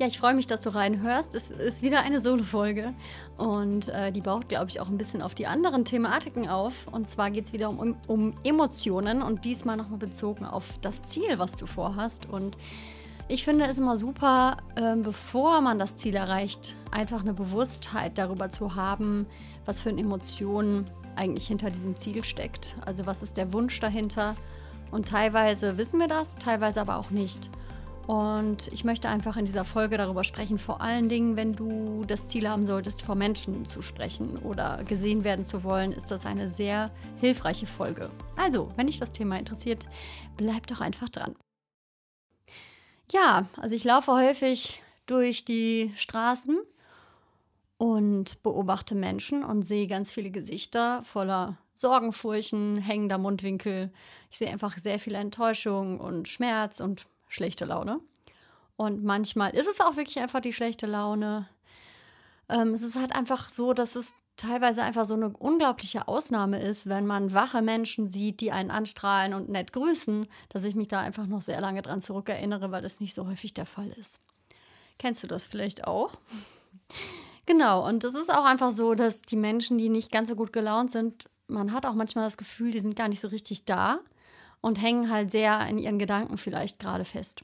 Ja, ich freue mich, dass du reinhörst. Es ist wieder eine Solo-Folge und äh, die baut, glaube ich, auch ein bisschen auf die anderen Thematiken auf. Und zwar geht es wieder um, um Emotionen und diesmal nochmal bezogen auf das Ziel, was du vorhast. Und ich finde es immer super, äh, bevor man das Ziel erreicht, einfach eine Bewusstheit darüber zu haben, was für eine Emotion eigentlich hinter diesem Ziel steckt. Also was ist der Wunsch dahinter? Und teilweise wissen wir das, teilweise aber auch nicht. Und ich möchte einfach in dieser Folge darüber sprechen, vor allen Dingen, wenn du das Ziel haben solltest, vor Menschen zu sprechen oder gesehen werden zu wollen, ist das eine sehr hilfreiche Folge. Also, wenn dich das Thema interessiert, bleib doch einfach dran. Ja, also ich laufe häufig durch die Straßen und beobachte Menschen und sehe ganz viele Gesichter voller Sorgenfurchen, hängender Mundwinkel. Ich sehe einfach sehr viel Enttäuschung und Schmerz und schlechte Laune. Und manchmal ist es auch wirklich einfach die schlechte Laune. Ähm, es ist halt einfach so, dass es teilweise einfach so eine unglaubliche Ausnahme ist, wenn man wache Menschen sieht, die einen anstrahlen und nett grüßen, dass ich mich da einfach noch sehr lange dran zurückerinnere, weil das nicht so häufig der Fall ist. Kennst du das vielleicht auch? Genau, und es ist auch einfach so, dass die Menschen, die nicht ganz so gut gelaunt sind, man hat auch manchmal das Gefühl, die sind gar nicht so richtig da und hängen halt sehr in ihren Gedanken vielleicht gerade fest.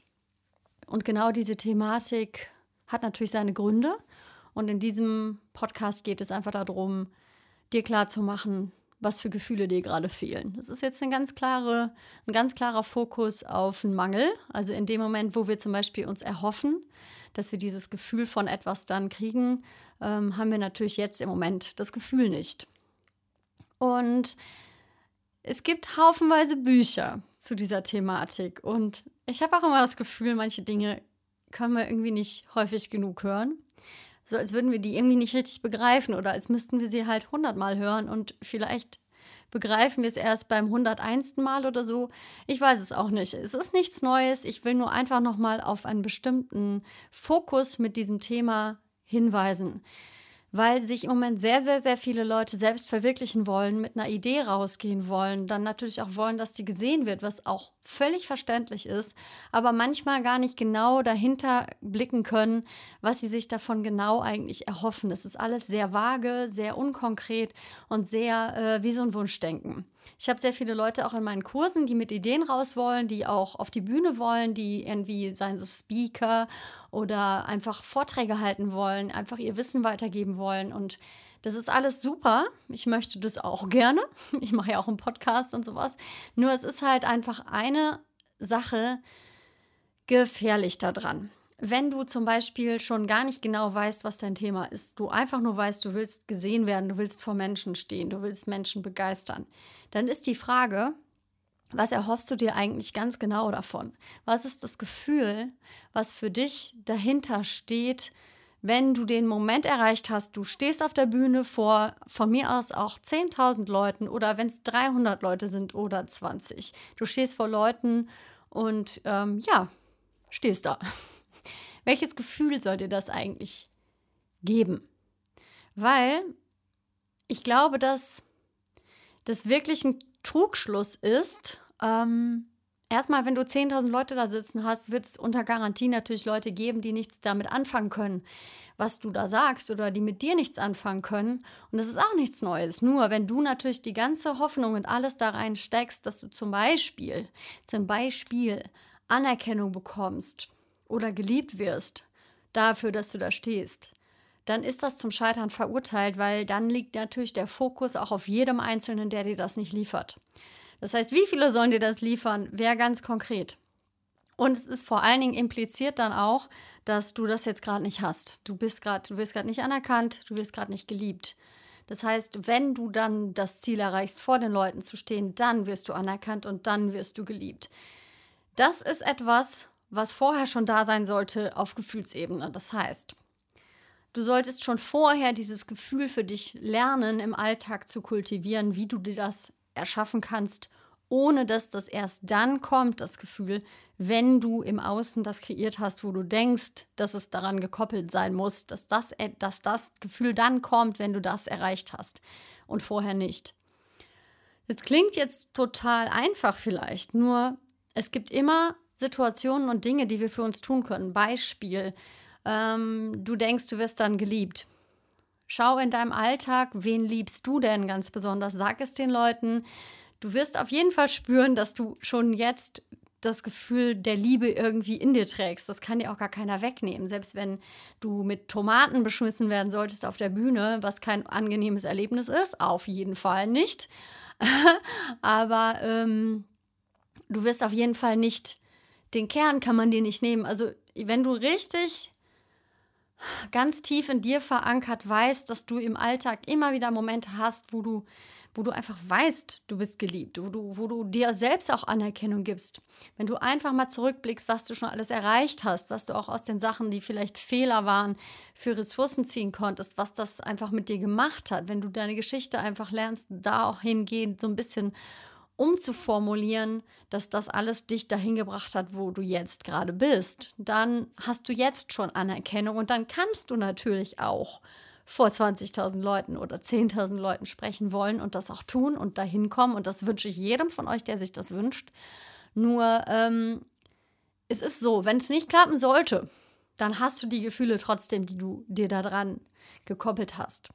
Und genau diese Thematik hat natürlich seine Gründe. Und in diesem Podcast geht es einfach darum, dir klarzumachen, was für Gefühle dir gerade fehlen. Das ist jetzt eine ganz klare, ein ganz klarer Fokus auf einen Mangel. Also in dem Moment, wo wir zum Beispiel uns erhoffen, dass wir dieses Gefühl von etwas dann kriegen, ähm, haben wir natürlich jetzt im Moment das Gefühl nicht. Und es gibt haufenweise Bücher zu dieser Thematik und ich habe auch immer das Gefühl, manche Dinge können wir irgendwie nicht häufig genug hören. So als würden wir die irgendwie nicht richtig begreifen oder als müssten wir sie halt hundertmal hören und vielleicht begreifen wir es erst beim 101. Mal oder so. Ich weiß es auch nicht. Es ist nichts Neues. Ich will nur einfach nochmal auf einen bestimmten Fokus mit diesem Thema hinweisen weil sich im Moment sehr, sehr, sehr viele Leute selbst verwirklichen wollen, mit einer Idee rausgehen wollen, dann natürlich auch wollen, dass die gesehen wird, was auch völlig verständlich ist, aber manchmal gar nicht genau dahinter blicken können, was sie sich davon genau eigentlich erhoffen. Es ist alles sehr vage, sehr unkonkret und sehr äh, wie so ein Wunschdenken. Ich habe sehr viele Leute auch in meinen Kursen, die mit Ideen raus wollen, die auch auf die Bühne wollen, die irgendwie, seien sie Speaker oder einfach Vorträge halten wollen, einfach ihr Wissen weitergeben wollen. Und das ist alles super. Ich möchte das auch gerne. Ich mache ja auch einen Podcast und sowas. Nur es ist halt einfach eine Sache gefährlich daran wenn du zum Beispiel schon gar nicht genau weißt, was dein Thema ist, du einfach nur weißt, du willst gesehen werden, du willst vor Menschen stehen, du willst Menschen begeistern, dann ist die Frage, was erhoffst du dir eigentlich ganz genau davon? Was ist das Gefühl, was für dich dahinter steht, wenn du den Moment erreicht hast, du stehst auf der Bühne vor von mir aus auch 10.000 Leuten oder wenn es 300 Leute sind oder 20. Du stehst vor Leuten und ähm, ja, stehst da. Welches Gefühl soll dir das eigentlich geben? Weil ich glaube, dass das wirklich ein Trugschluss ist. Ähm, erstmal, wenn du 10.000 Leute da sitzen hast, wird es unter Garantie natürlich Leute geben, die nichts damit anfangen können, was du da sagst oder die mit dir nichts anfangen können. Und das ist auch nichts Neues. Nur wenn du natürlich die ganze Hoffnung und alles da rein steckst, dass du zum Beispiel, zum Beispiel Anerkennung bekommst, oder geliebt wirst dafür, dass du da stehst, dann ist das zum Scheitern verurteilt, weil dann liegt natürlich der Fokus auch auf jedem Einzelnen, der dir das nicht liefert. Das heißt, wie viele sollen dir das liefern? Wäre ganz konkret. Und es ist vor allen Dingen impliziert dann auch, dass du das jetzt gerade nicht hast. Du bist gerade, du wirst gerade nicht anerkannt, du wirst gerade nicht geliebt. Das heißt, wenn du dann das Ziel erreichst, vor den Leuten zu stehen, dann wirst du anerkannt und dann wirst du geliebt. Das ist etwas, was vorher schon da sein sollte auf Gefühlsebene. Das heißt, du solltest schon vorher dieses Gefühl für dich lernen, im Alltag zu kultivieren, wie du dir das erschaffen kannst, ohne dass das erst dann kommt, das Gefühl, wenn du im Außen das kreiert hast, wo du denkst, dass es daran gekoppelt sein muss, dass das, dass das Gefühl dann kommt, wenn du das erreicht hast und vorher nicht. Es klingt jetzt total einfach vielleicht, nur es gibt immer Situationen und Dinge, die wir für uns tun können. Beispiel, ähm, du denkst, du wirst dann geliebt. Schau in deinem Alltag, wen liebst du denn ganz besonders? Sag es den Leuten. Du wirst auf jeden Fall spüren, dass du schon jetzt das Gefühl der Liebe irgendwie in dir trägst. Das kann dir auch gar keiner wegnehmen. Selbst wenn du mit Tomaten beschmissen werden solltest auf der Bühne, was kein angenehmes Erlebnis ist, auf jeden Fall nicht. Aber ähm, du wirst auf jeden Fall nicht, den Kern kann man dir nicht nehmen. Also wenn du richtig ganz tief in dir verankert weißt, dass du im Alltag immer wieder Momente hast, wo du wo du einfach weißt, du bist geliebt, wo du, wo du dir selbst auch Anerkennung gibst. Wenn du einfach mal zurückblickst, was du schon alles erreicht hast, was du auch aus den Sachen, die vielleicht Fehler waren, für Ressourcen ziehen konntest, was das einfach mit dir gemacht hat, wenn du deine Geschichte einfach lernst, da auch hingehend so ein bisschen umzuformulieren, dass das alles dich dahin gebracht hat, wo du jetzt gerade bist, dann hast du jetzt schon Anerkennung und dann kannst du natürlich auch vor 20.000 Leuten oder 10.000 Leuten sprechen wollen und das auch tun und dahin kommen. Und das wünsche ich jedem von euch, der sich das wünscht. Nur ähm, es ist so, wenn es nicht klappen sollte, dann hast du die Gefühle trotzdem, die du dir daran gekoppelt hast.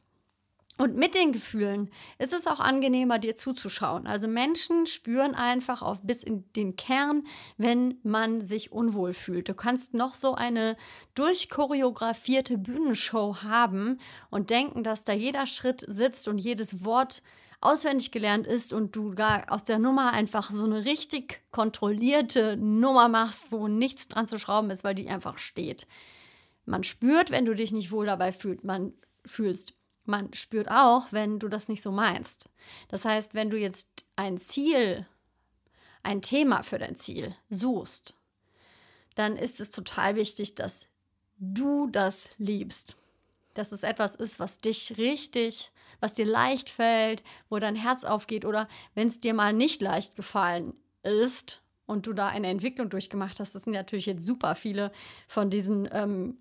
Und mit den Gefühlen ist es auch angenehmer, dir zuzuschauen. Also Menschen spüren einfach auf bis in den Kern, wenn man sich unwohl fühlt. Du kannst noch so eine durchchoreografierte Bühnenshow haben und denken, dass da jeder Schritt sitzt und jedes Wort auswendig gelernt ist und du da aus der Nummer einfach so eine richtig kontrollierte Nummer machst, wo nichts dran zu schrauben ist, weil die einfach steht. Man spürt, wenn du dich nicht wohl dabei fühlst. Man fühlst. Man spürt auch, wenn du das nicht so meinst. Das heißt, wenn du jetzt ein Ziel, ein Thema für dein Ziel suchst, dann ist es total wichtig, dass du das liebst. Dass es etwas ist, was dich richtig, was dir leicht fällt, wo dein Herz aufgeht oder wenn es dir mal nicht leicht gefallen ist und du da eine Entwicklung durchgemacht hast. Das sind natürlich jetzt super viele von diesen ähm,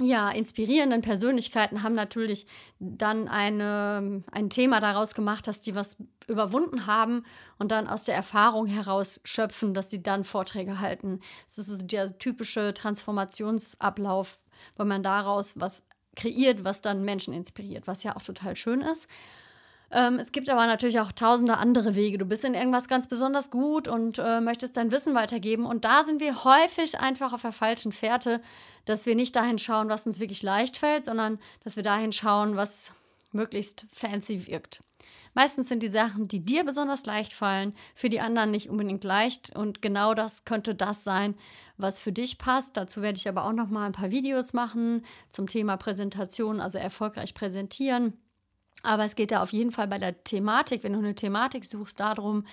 ja, inspirierenden Persönlichkeiten haben natürlich dann eine, ein Thema daraus gemacht, dass die was überwunden haben und dann aus der Erfahrung heraus schöpfen, dass sie dann Vorträge halten. Das ist so der typische Transformationsablauf, wo man daraus was kreiert, was dann Menschen inspiriert, was ja auch total schön ist. Ähm, es gibt aber natürlich auch tausende andere Wege. Du bist in irgendwas ganz besonders gut und äh, möchtest dein Wissen weitergeben. Und da sind wir häufig einfach auf der falschen Fährte, dass wir nicht dahin schauen, was uns wirklich leicht fällt, sondern dass wir dahin schauen, was möglichst fancy wirkt. Meistens sind die Sachen, die dir besonders leicht fallen, für die anderen nicht unbedingt leicht. Und genau das könnte das sein, was für dich passt. Dazu werde ich aber auch noch mal ein paar Videos machen zum Thema Präsentation, also erfolgreich präsentieren aber es geht ja auf jeden Fall bei der Thematik, wenn du eine Thematik suchst, darum,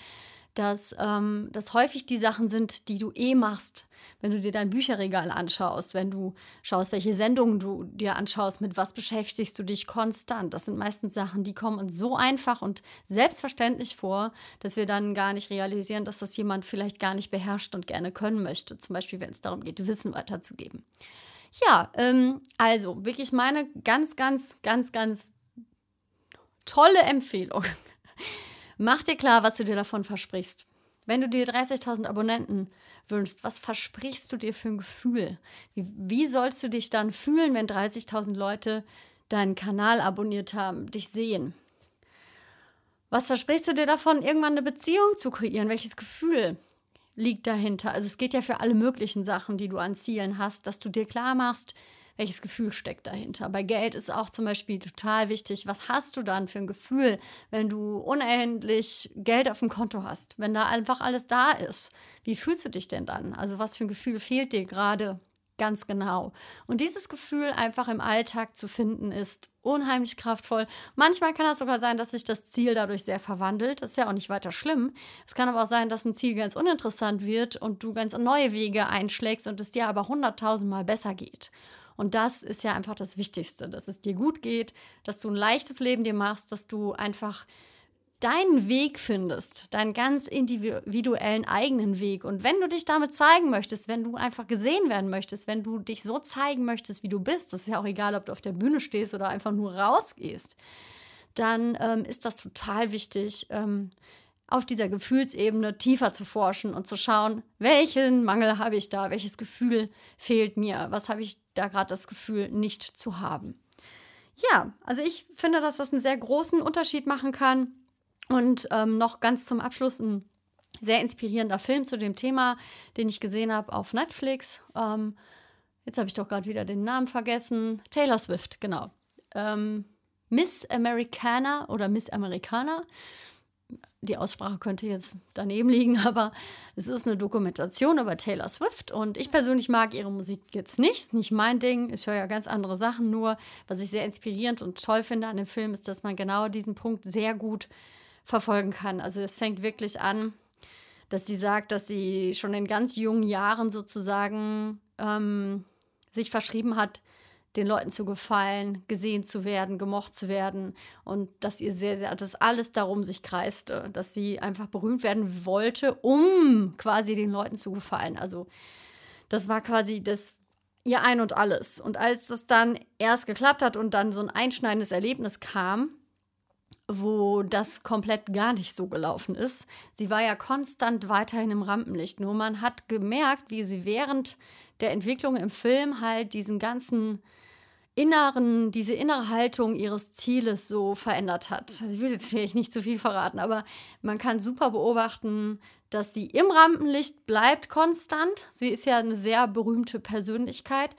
dass ähm, das häufig die Sachen sind, die du eh machst, wenn du dir dein Bücherregal anschaust, wenn du schaust, welche Sendungen du dir anschaust, mit was beschäftigst du dich konstant. Das sind meistens Sachen, die kommen uns so einfach und selbstverständlich vor, dass wir dann gar nicht realisieren, dass das jemand vielleicht gar nicht beherrscht und gerne können möchte. Zum Beispiel, wenn es darum geht, Wissen weiterzugeben. Ja, ähm, also wirklich meine ganz, ganz, ganz, ganz tolle Empfehlung. Mach dir klar, was du dir davon versprichst. Wenn du dir 30.000 Abonnenten wünschst, was versprichst du dir für ein Gefühl? Wie, wie sollst du dich dann fühlen, wenn 30.000 Leute deinen Kanal abonniert haben, dich sehen? Was versprichst du dir davon, irgendwann eine Beziehung zu kreieren? Welches Gefühl liegt dahinter? Also es geht ja für alle möglichen Sachen, die du an Zielen hast, dass du dir klar machst, welches Gefühl steckt dahinter. Bei Geld ist auch zum Beispiel total wichtig, was hast du dann für ein Gefühl, wenn du unendlich Geld auf dem Konto hast, wenn da einfach alles da ist. Wie fühlst du dich denn dann? Also was für ein Gefühl fehlt dir gerade ganz genau? Und dieses Gefühl einfach im Alltag zu finden, ist unheimlich kraftvoll. Manchmal kann es sogar sein, dass sich das Ziel dadurch sehr verwandelt. Das ist ja auch nicht weiter schlimm. Es kann aber auch sein, dass ein Ziel ganz uninteressant wird und du ganz neue Wege einschlägst und es dir aber hunderttausendmal besser geht. Und das ist ja einfach das Wichtigste, dass es dir gut geht, dass du ein leichtes Leben dir machst, dass du einfach deinen Weg findest, deinen ganz individuellen eigenen Weg. Und wenn du dich damit zeigen möchtest, wenn du einfach gesehen werden möchtest, wenn du dich so zeigen möchtest, wie du bist, das ist ja auch egal, ob du auf der Bühne stehst oder einfach nur rausgehst, dann ähm, ist das total wichtig, ähm, auf dieser Gefühlsebene tiefer zu forschen und zu schauen, welchen Mangel habe ich da, welches Gefühl fehlt mir, was habe ich da gerade das Gefühl nicht zu haben. Ja, also ich finde, dass das einen sehr großen Unterschied machen kann. Und ähm, noch ganz zum Abschluss ein sehr inspirierender Film zu dem Thema, den ich gesehen habe auf Netflix. Ähm, jetzt habe ich doch gerade wieder den Namen vergessen. Taylor Swift, genau. Ähm, Miss Americana oder Miss Americana die Aussprache könnte jetzt daneben liegen, aber es ist eine Dokumentation über Taylor Swift und ich persönlich mag ihre Musik jetzt nicht, nicht mein Ding. Ich höre ja ganz andere Sachen, nur was ich sehr inspirierend und toll finde an dem Film ist, dass man genau diesen Punkt sehr gut verfolgen kann. Also es fängt wirklich an, dass sie sagt, dass sie schon in ganz jungen Jahren sozusagen ähm, sich verschrieben hat, den Leuten zu gefallen, gesehen zu werden, gemocht zu werden und dass ihr sehr, sehr, dass alles darum sich kreiste, dass sie einfach berühmt werden wollte, um quasi den Leuten zu gefallen. Also das war quasi das ihr Ein und Alles. Und als das dann erst geklappt hat und dann so ein einschneidendes Erlebnis kam, wo das komplett gar nicht so gelaufen ist. Sie war ja konstant weiterhin im Rampenlicht. Nur man hat gemerkt, wie sie während der Entwicklung im Film halt diesen ganzen inneren, diese innere Haltung ihres Zieles so verändert hat. Also ich will jetzt nicht zu viel verraten, aber man kann super beobachten, dass sie im Rampenlicht bleibt konstant. Sie ist ja eine sehr berühmte Persönlichkeit,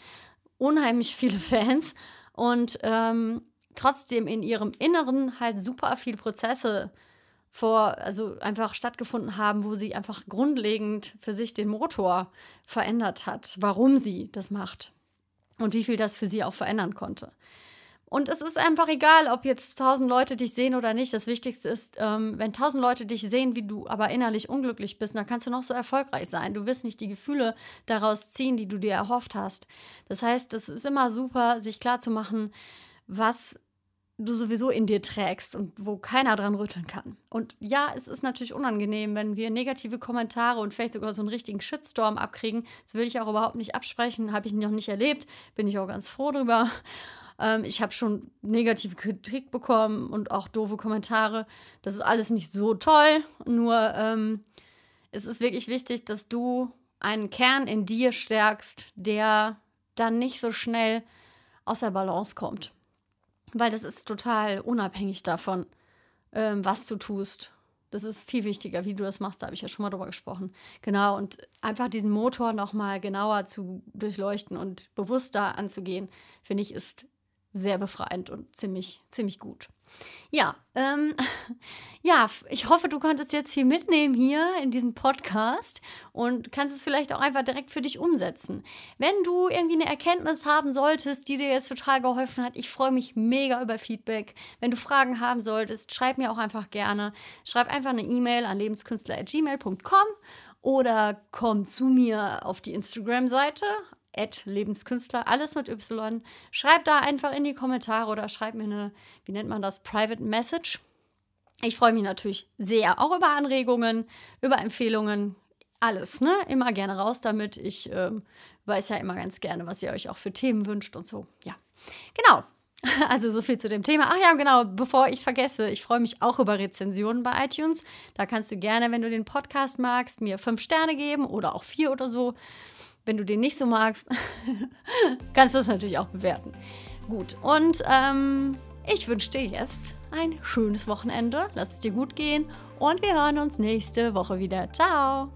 unheimlich viele Fans und ähm, trotzdem in ihrem Inneren halt super viele Prozesse vor, also einfach stattgefunden haben, wo sie einfach grundlegend für sich den Motor verändert hat, warum sie das macht und wie viel das für sie auch verändern konnte. Und es ist einfach egal, ob jetzt tausend Leute dich sehen oder nicht. Das Wichtigste ist, ähm, wenn tausend Leute dich sehen, wie du aber innerlich unglücklich bist, dann kannst du noch so erfolgreich sein. Du wirst nicht die Gefühle daraus ziehen, die du dir erhofft hast. Das heißt, es ist immer super, sich klarzumachen, was du sowieso in dir trägst und wo keiner dran rütteln kann. Und ja, es ist natürlich unangenehm, wenn wir negative Kommentare und vielleicht sogar so einen richtigen Shitstorm abkriegen. Das will ich auch überhaupt nicht absprechen, habe ich noch nicht erlebt, bin ich auch ganz froh drüber. Ähm, ich habe schon negative Kritik bekommen und auch doofe Kommentare. Das ist alles nicht so toll, nur ähm, es ist wirklich wichtig, dass du einen Kern in dir stärkst, der dann nicht so schnell aus der Balance kommt. Weil das ist total unabhängig davon, ähm, was du tust. Das ist viel wichtiger, wie du das machst. Da habe ich ja schon mal drüber gesprochen. Genau, und einfach diesen Motor nochmal genauer zu durchleuchten und bewusster anzugehen, finde ich, ist sehr befreiend und ziemlich, ziemlich gut. Ja, ähm, ja, ich hoffe, du konntest jetzt viel mitnehmen hier in diesem Podcast und kannst es vielleicht auch einfach direkt für dich umsetzen. Wenn du irgendwie eine Erkenntnis haben solltest, die dir jetzt total geholfen hat, ich freue mich mega über Feedback. Wenn du Fragen haben solltest, schreib mir auch einfach gerne. Schreib einfach eine E-Mail an lebenskünstler.gmail.com oder komm zu mir auf die Instagram-Seite Lebenskünstler, alles mit Y. Schreib da einfach in die Kommentare oder schreib mir eine, wie nennt man das, Private Message. Ich freue mich natürlich sehr, auch über Anregungen, über Empfehlungen, alles, ne? Immer gerne raus damit. Ich ähm, weiß ja immer ganz gerne, was ihr euch auch für Themen wünscht und so. Ja, genau. Also so viel zu dem Thema. Ach ja, genau, bevor ich vergesse, ich freue mich auch über Rezensionen bei iTunes. Da kannst du gerne, wenn du den Podcast magst, mir fünf Sterne geben oder auch vier oder so. Wenn du den nicht so magst, kannst du es natürlich auch bewerten. Gut, und ähm, ich wünsche dir jetzt ein schönes Wochenende. Lass es dir gut gehen und wir hören uns nächste Woche wieder. Ciao!